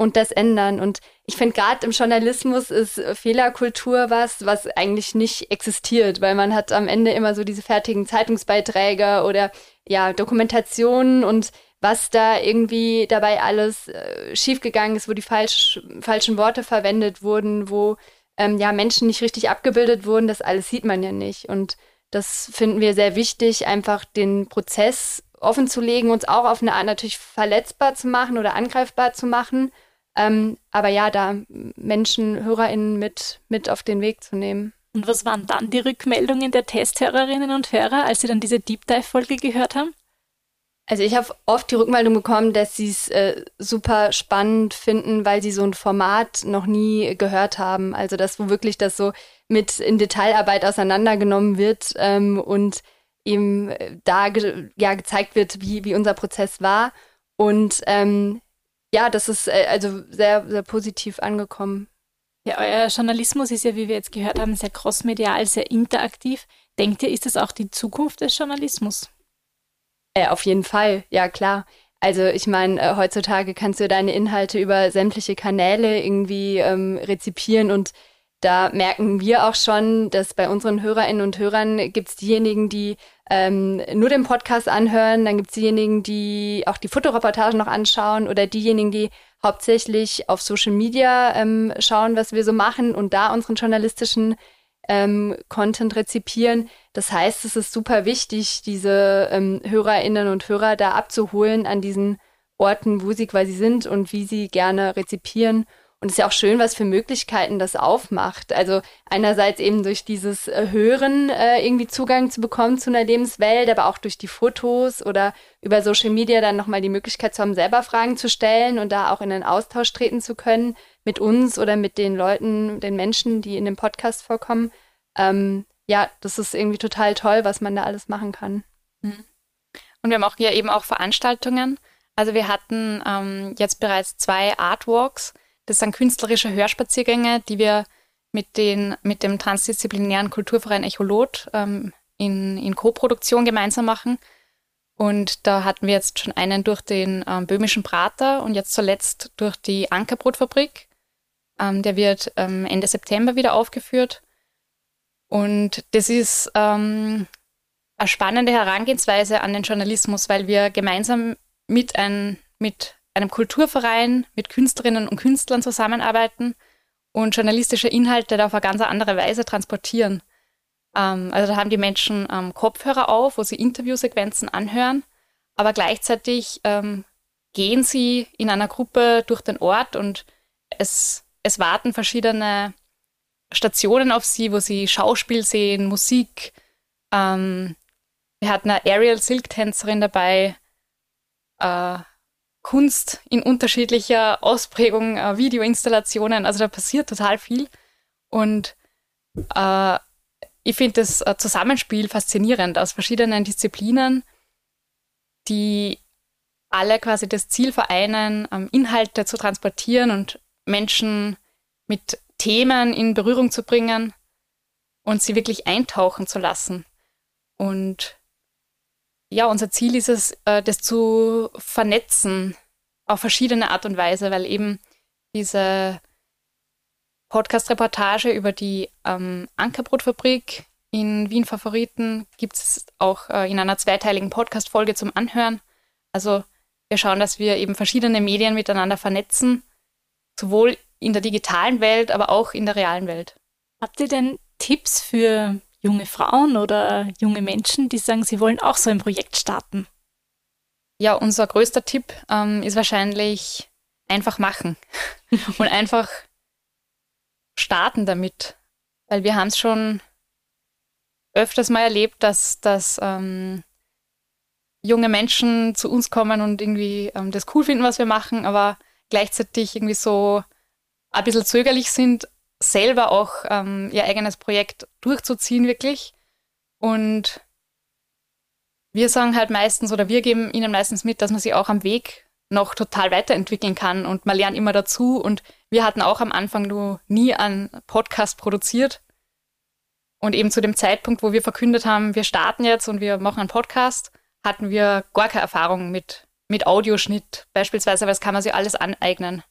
und das ändern. Und ich finde, gerade im Journalismus ist Fehlerkultur was, was eigentlich nicht existiert, weil man hat am Ende immer so diese fertigen Zeitungsbeiträge oder ja, Dokumentationen und was da irgendwie dabei alles äh, schiefgegangen ist, wo die falsch, falschen Worte verwendet wurden, wo ähm, ja Menschen nicht richtig abgebildet wurden, das alles sieht man ja nicht. Und das finden wir sehr wichtig, einfach den Prozess offen zu legen, uns auch auf eine Art natürlich verletzbar zu machen oder angreifbar zu machen ähm, aber ja, da Menschen, HörerInnen mit, mit auf den Weg zu nehmen. Und was waren dann die Rückmeldungen der Testhörerinnen und Hörer, als sie dann diese Deep Dive-Folge gehört haben? Also ich habe oft die Rückmeldung bekommen, dass sie es äh, super spannend finden, weil sie so ein Format noch nie gehört haben. Also das, wo wirklich das so mit in Detailarbeit auseinandergenommen wird ähm, und eben äh, da ge ja gezeigt wird, wie, wie unser Prozess war. Und ähm, ja, das ist äh, also sehr, sehr positiv angekommen. Ja, euer Journalismus ist ja, wie wir jetzt gehört haben, sehr crossmedial, sehr interaktiv. Denkt ihr, ist das auch die Zukunft des Journalismus? Äh, auf jeden Fall, ja klar. Also ich meine, äh, heutzutage kannst du deine Inhalte über sämtliche Kanäle irgendwie ähm, rezipieren und da merken wir auch schon, dass bei unseren Hörerinnen und Hörern gibt es diejenigen, die ähm, nur den Podcast anhören, dann gibt es diejenigen, die auch die Fotoreportagen noch anschauen oder diejenigen, die hauptsächlich auf Social Media ähm, schauen, was wir so machen und da unseren journalistischen ähm, Content rezipieren. Das heißt, es ist super wichtig, diese ähm, Hörerinnen und Hörer da abzuholen an diesen Orten, wo sie quasi sind und wie sie gerne rezipieren und es ist ja auch schön, was für Möglichkeiten das aufmacht. Also einerseits eben durch dieses äh, Hören äh, irgendwie Zugang zu bekommen zu einer Lebenswelt, aber auch durch die Fotos oder über Social Media dann nochmal die Möglichkeit zu haben, selber Fragen zu stellen und da auch in einen Austausch treten zu können mit uns oder mit den Leuten, den Menschen, die in dem Podcast vorkommen. Ähm, ja, das ist irgendwie total toll, was man da alles machen kann. Mhm. Und wir haben auch ja eben auch Veranstaltungen. Also wir hatten ähm, jetzt bereits zwei Artwalks das sind künstlerische Hörspaziergänge, die wir mit, den, mit dem transdisziplinären Kulturverein Echolot ähm, in, in Co-Produktion gemeinsam machen. Und da hatten wir jetzt schon einen durch den ähm, böhmischen Prater und jetzt zuletzt durch die Ankerbrotfabrik. Ähm, der wird ähm, Ende September wieder aufgeführt. Und das ist ähm, eine spannende Herangehensweise an den Journalismus, weil wir gemeinsam mit, ein, mit einem Kulturverein, mit Künstlerinnen und Künstlern zusammenarbeiten und journalistische Inhalte da auf eine ganz andere Weise transportieren. Ähm, also da haben die Menschen ähm, Kopfhörer auf, wo sie Interviewsequenzen anhören, aber gleichzeitig ähm, gehen sie in einer Gruppe durch den Ort und es, es warten verschiedene Stationen auf sie, wo sie Schauspiel sehen, Musik. Ähm, wir hatten eine Aerial Silk-Tänzerin dabei, äh, Kunst in unterschiedlicher Ausprägung, äh, Videoinstallationen. Also da passiert total viel. Und äh, ich finde das äh, Zusammenspiel faszinierend aus verschiedenen Disziplinen, die alle quasi das Ziel vereinen, ähm, Inhalte zu transportieren und Menschen mit Themen in Berührung zu bringen und sie wirklich eintauchen zu lassen. Und ja, unser Ziel ist es, äh, das zu vernetzen auf verschiedene Art und Weise, weil eben diese Podcast-Reportage über die ähm, Ankerbrotfabrik in Wien Favoriten gibt es auch äh, in einer zweiteiligen Podcast-Folge zum Anhören. Also wir schauen, dass wir eben verschiedene Medien miteinander vernetzen, sowohl in der digitalen Welt, aber auch in der realen Welt. Habt ihr denn Tipps für junge Frauen oder junge Menschen, die sagen, sie wollen auch so ein Projekt starten? Ja, unser größter Tipp ähm, ist wahrscheinlich einfach machen und einfach starten damit. Weil wir haben es schon öfters mal erlebt, dass, dass ähm, junge Menschen zu uns kommen und irgendwie ähm, das cool finden, was wir machen, aber gleichzeitig irgendwie so ein bisschen zögerlich sind, selber auch ähm, ihr eigenes Projekt durchzuziehen, wirklich. Und wir sagen halt meistens oder wir geben ihnen meistens mit, dass man sich auch am Weg noch total weiterentwickeln kann und man lernt immer dazu. Und wir hatten auch am Anfang nur nie einen Podcast produziert. Und eben zu dem Zeitpunkt, wo wir verkündet haben, wir starten jetzt und wir machen einen Podcast, hatten wir gar keine Erfahrung mit, mit Audioschnitt beispielsweise, weil das kann man sich alles aneignen.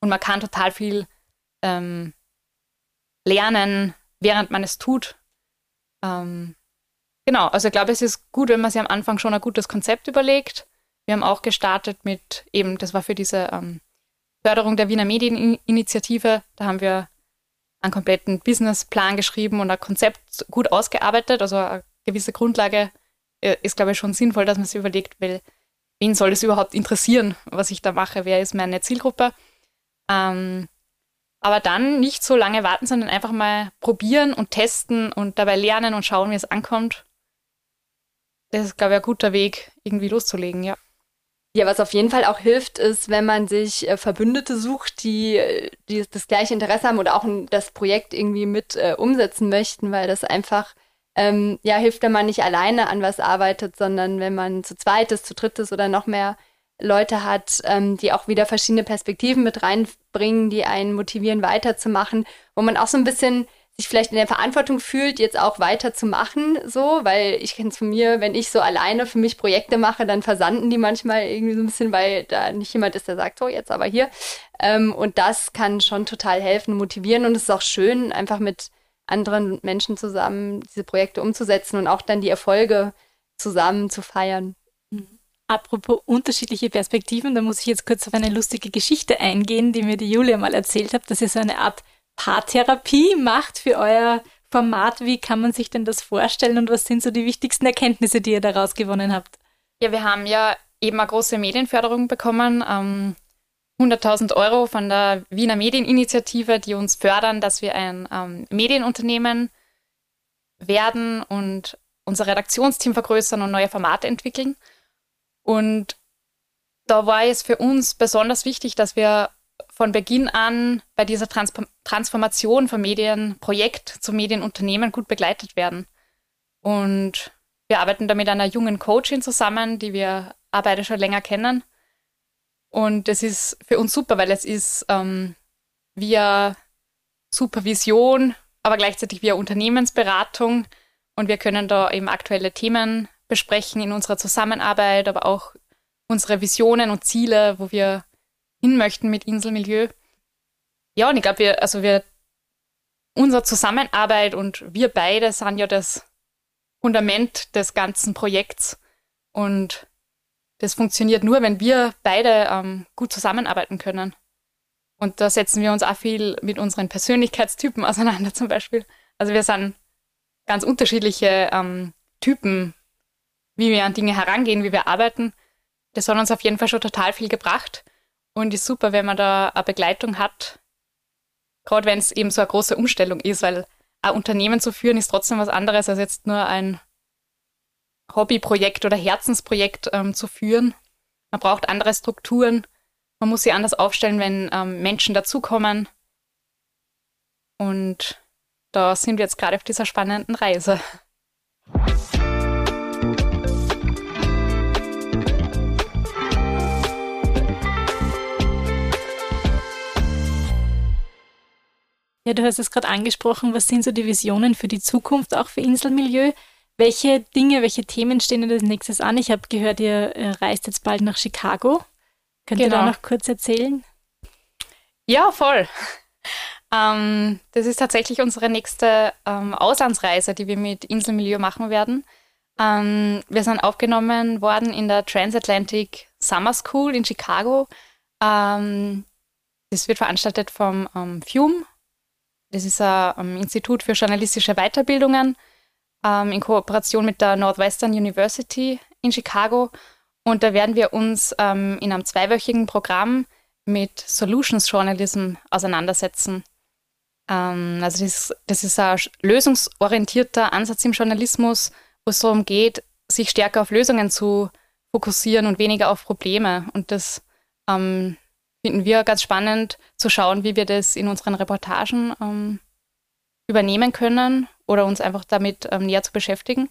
Und man kann total viel ähm, lernen, während man es tut. Ähm, genau, also ich glaube, es ist gut, wenn man sich am Anfang schon ein gutes Konzept überlegt. Wir haben auch gestartet mit eben, das war für diese ähm, Förderung der Wiener Medieninitiative, da haben wir einen kompletten Businessplan geschrieben und ein Konzept gut ausgearbeitet. Also eine gewisse Grundlage äh, ist, glaube ich, schon sinnvoll, dass man sich überlegt, weil, wen soll es überhaupt interessieren, was ich da mache, wer ist meine Zielgruppe. Ähm, aber dann nicht so lange warten, sondern einfach mal probieren und testen und dabei lernen und schauen, wie es ankommt. Das ist, glaube ich, ein guter Weg, irgendwie loszulegen, ja. Ja, was auf jeden Fall auch hilft, ist, wenn man sich äh, Verbündete sucht, die, die das gleiche Interesse haben oder auch das Projekt irgendwie mit äh, umsetzen möchten, weil das einfach ähm, ja hilft, wenn man nicht alleine an was arbeitet, sondern wenn man zu zweites, zu drittes oder noch mehr Leute hat, ähm, die auch wieder verschiedene Perspektiven mit reinbringen, die einen motivieren, weiterzumachen, wo man auch so ein bisschen sich vielleicht in der Verantwortung fühlt, jetzt auch weiterzumachen, so, weil ich kenne es von mir, wenn ich so alleine für mich Projekte mache, dann versanden die manchmal irgendwie so ein bisschen, weil da nicht jemand ist, der sagt, so, jetzt aber hier. Ähm, und das kann schon total helfen, motivieren und es ist auch schön, einfach mit anderen Menschen zusammen diese Projekte umzusetzen und auch dann die Erfolge zusammen zu feiern. Apropos unterschiedliche Perspektiven, da muss ich jetzt kurz auf eine lustige Geschichte eingehen, die mir die Julia mal erzählt hat, dass ihr so eine Art Paartherapie macht für euer Format. Wie kann man sich denn das vorstellen und was sind so die wichtigsten Erkenntnisse, die ihr daraus gewonnen habt? Ja, wir haben ja eben eine große Medienförderung bekommen. Ähm, 100.000 Euro von der Wiener Medieninitiative, die uns fördern, dass wir ein ähm, Medienunternehmen werden und unser Redaktionsteam vergrößern und neue Formate entwickeln. Und da war es für uns besonders wichtig, dass wir von Beginn an bei dieser Trans Transformation vom Medienprojekt zum Medienunternehmen gut begleitet werden. Und wir arbeiten da mit einer jungen Coachin zusammen, die wir beide schon länger kennen. Und das ist für uns super, weil es ist ähm, via Supervision, aber gleichzeitig via Unternehmensberatung. Und wir können da eben aktuelle Themen besprechen in unserer Zusammenarbeit, aber auch unsere Visionen und Ziele, wo wir hin möchten mit Inselmilieu. Ja, und ich glaube, wir, also wir, unsere Zusammenarbeit und wir beide sind ja das Fundament des ganzen Projekts. Und das funktioniert nur, wenn wir beide ähm, gut zusammenarbeiten können. Und da setzen wir uns auch viel mit unseren Persönlichkeitstypen auseinander zum Beispiel. Also wir sind ganz unterschiedliche ähm, Typen, wie wir an Dinge herangehen, wie wir arbeiten. Das hat uns auf jeden Fall schon total viel gebracht und ist super, wenn man da eine Begleitung hat, gerade wenn es eben so eine große Umstellung ist, weil ein Unternehmen zu führen ist trotzdem was anderes als jetzt nur ein Hobbyprojekt oder Herzensprojekt ähm, zu führen. Man braucht andere Strukturen. Man muss sie anders aufstellen, wenn ähm, Menschen dazukommen. Und da sind wir jetzt gerade auf dieser spannenden Reise. Ja, du hast es gerade angesprochen. Was sind so die Visionen für die Zukunft, auch für Inselmilieu? Welche Dinge, welche Themen stehen denn als nächstes an? Ich habe gehört, ihr äh, reist jetzt bald nach Chicago. Könnt genau. ihr da genau. noch kurz erzählen? Ja, voll. Ähm, das ist tatsächlich unsere nächste ähm, Auslandsreise, die wir mit Inselmilieu machen werden. Ähm, wir sind aufgenommen worden in der Transatlantic Summer School in Chicago. Ähm, das wird veranstaltet vom ähm, FUME das ist ein um, Institut für journalistische Weiterbildungen ähm, in Kooperation mit der Northwestern University in Chicago. Und da werden wir uns ähm, in einem zweiwöchigen Programm mit Solutions Journalism auseinandersetzen. Ähm, also das, das ist ein lösungsorientierter Ansatz im Journalismus, wo es darum geht, sich stärker auf Lösungen zu fokussieren und weniger auf Probleme. Und das ähm, finden wir ganz spannend zu schauen, wie wir das in unseren Reportagen ähm, übernehmen können oder uns einfach damit ähm, näher zu beschäftigen.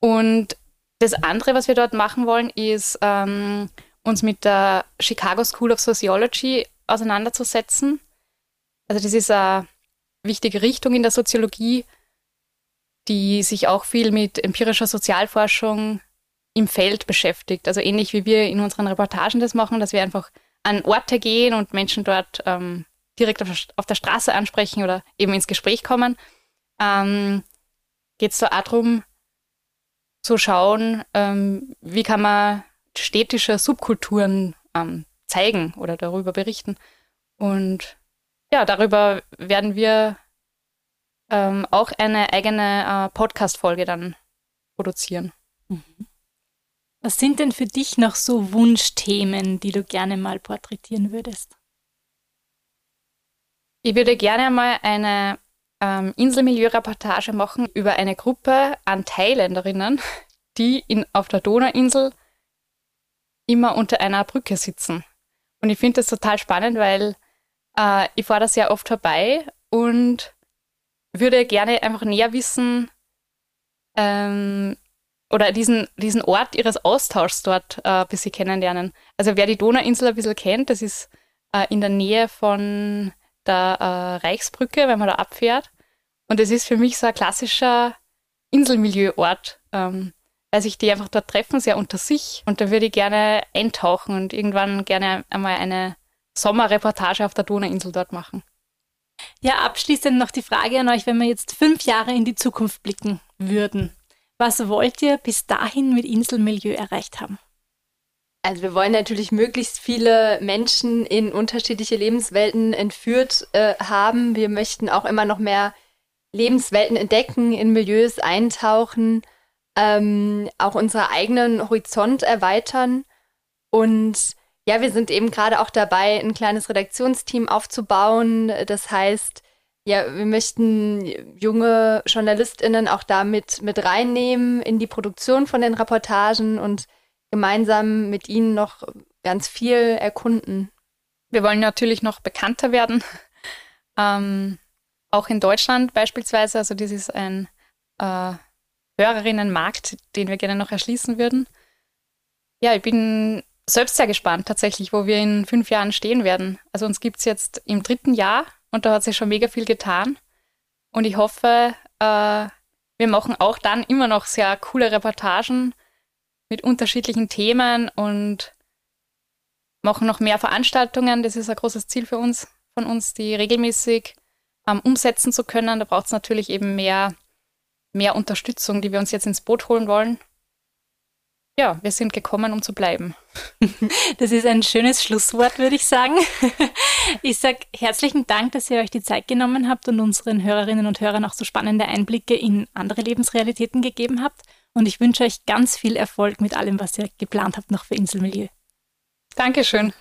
Und das andere, was wir dort machen wollen, ist ähm, uns mit der Chicago School of Sociology auseinanderzusetzen. Also das ist eine wichtige Richtung in der Soziologie, die sich auch viel mit empirischer Sozialforschung im Feld beschäftigt. Also ähnlich wie wir in unseren Reportagen das machen, dass wir einfach an Orte gehen und Menschen dort ähm, direkt auf, auf, der Straße ansprechen oder eben ins Gespräch kommen, ähm, geht es so auch darum, zu schauen, ähm, wie kann man städtische Subkulturen ähm, zeigen oder darüber berichten. Und ja, darüber werden wir ähm, auch eine eigene äh, Podcast-Folge dann produzieren. Mhm. Was sind denn für dich noch so Wunschthemen, die du gerne mal porträtieren würdest? Ich würde gerne mal eine ähm, Inselmilieu-Reportage machen über eine Gruppe an Thailänderinnen, die in, auf der Donauinsel immer unter einer Brücke sitzen. Und ich finde das total spannend, weil äh, ich fahre da sehr oft vorbei und würde gerne einfach näher wissen, ähm, oder diesen, diesen Ort ihres Austauschs dort äh, ein bisschen kennenlernen. Also wer die Donauinsel ein bisschen kennt, das ist äh, in der Nähe von der äh, Reichsbrücke, wenn man da abfährt. Und das ist für mich so ein klassischer Inselmilieuort, ähm, weil sich die einfach dort treffen, sehr unter sich. Und da würde ich gerne eintauchen und irgendwann gerne einmal eine Sommerreportage auf der Donauinsel dort machen. Ja, abschließend noch die Frage an euch, wenn wir jetzt fünf Jahre in die Zukunft blicken würden. Was wollt ihr bis dahin mit Inselmilieu erreicht haben? Also wir wollen natürlich möglichst viele Menschen in unterschiedliche Lebenswelten entführt äh, haben. Wir möchten auch immer noch mehr Lebenswelten entdecken, in Milieus eintauchen, ähm, auch unseren eigenen Horizont erweitern. Und ja, wir sind eben gerade auch dabei, ein kleines Redaktionsteam aufzubauen. Das heißt, ja, wir möchten junge JournalistInnen auch damit mit reinnehmen in die Produktion von den Reportagen und gemeinsam mit ihnen noch ganz viel erkunden. Wir wollen natürlich noch bekannter werden. Ähm, auch in Deutschland beispielsweise. Also das ist ein äh, Hörerinnenmarkt, den wir gerne noch erschließen würden. Ja, ich bin selbst sehr gespannt tatsächlich, wo wir in fünf Jahren stehen werden. Also uns gibt es jetzt im dritten Jahr und da hat sich schon mega viel getan. Und ich hoffe, äh, wir machen auch dann immer noch sehr coole Reportagen mit unterschiedlichen Themen und machen noch mehr Veranstaltungen. Das ist ein großes Ziel für uns, von uns, die regelmäßig ähm, umsetzen zu können. Da braucht es natürlich eben mehr mehr Unterstützung, die wir uns jetzt ins Boot holen wollen. Ja, wir sind gekommen, um zu bleiben. Das ist ein schönes Schlusswort, würde ich sagen. Ich sage herzlichen Dank, dass ihr euch die Zeit genommen habt und unseren Hörerinnen und Hörern auch so spannende Einblicke in andere Lebensrealitäten gegeben habt. Und ich wünsche euch ganz viel Erfolg mit allem, was ihr geplant habt noch für Inselmilieu. Dankeschön.